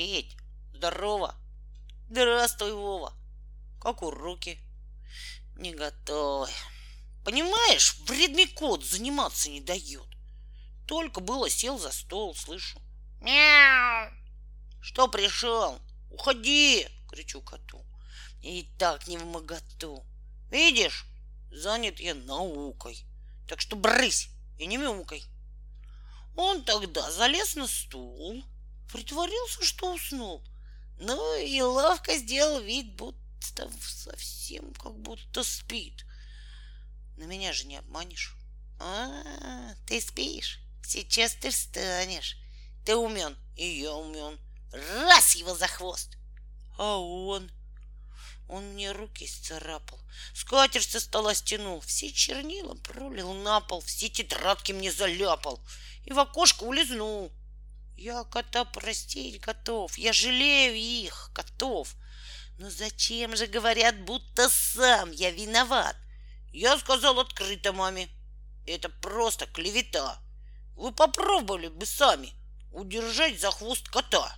Петь, здорово. Здравствуй, Вова. Как уроки? Не готовы. Понимаешь, вредный кот заниматься не дает. Только было сел за стол, слышу. Мяу! Что пришел? Уходи! Кричу коту. И так не в моготу. Видишь, занят я наукой. Так что брысь и не мяукай. Он тогда залез на стул, притворился, что уснул. Ну и ловко сделал вид, будто совсем как будто спит. На меня же не обманешь. А, ты спишь? Сейчас ты встанешь. Ты умен, и я умен. Раз его за хвост. А он? Он мне руки сцарапал, скатерть со стола стянул, все чернила пролил на пол, все тетрадки мне заляпал и в окошко улизнул. Я кота простить готов, я жалею их, котов. Но зачем же говорят, будто сам я виноват? Я сказал открыто маме. Это просто клевета. Вы попробовали бы сами удержать за хвост кота.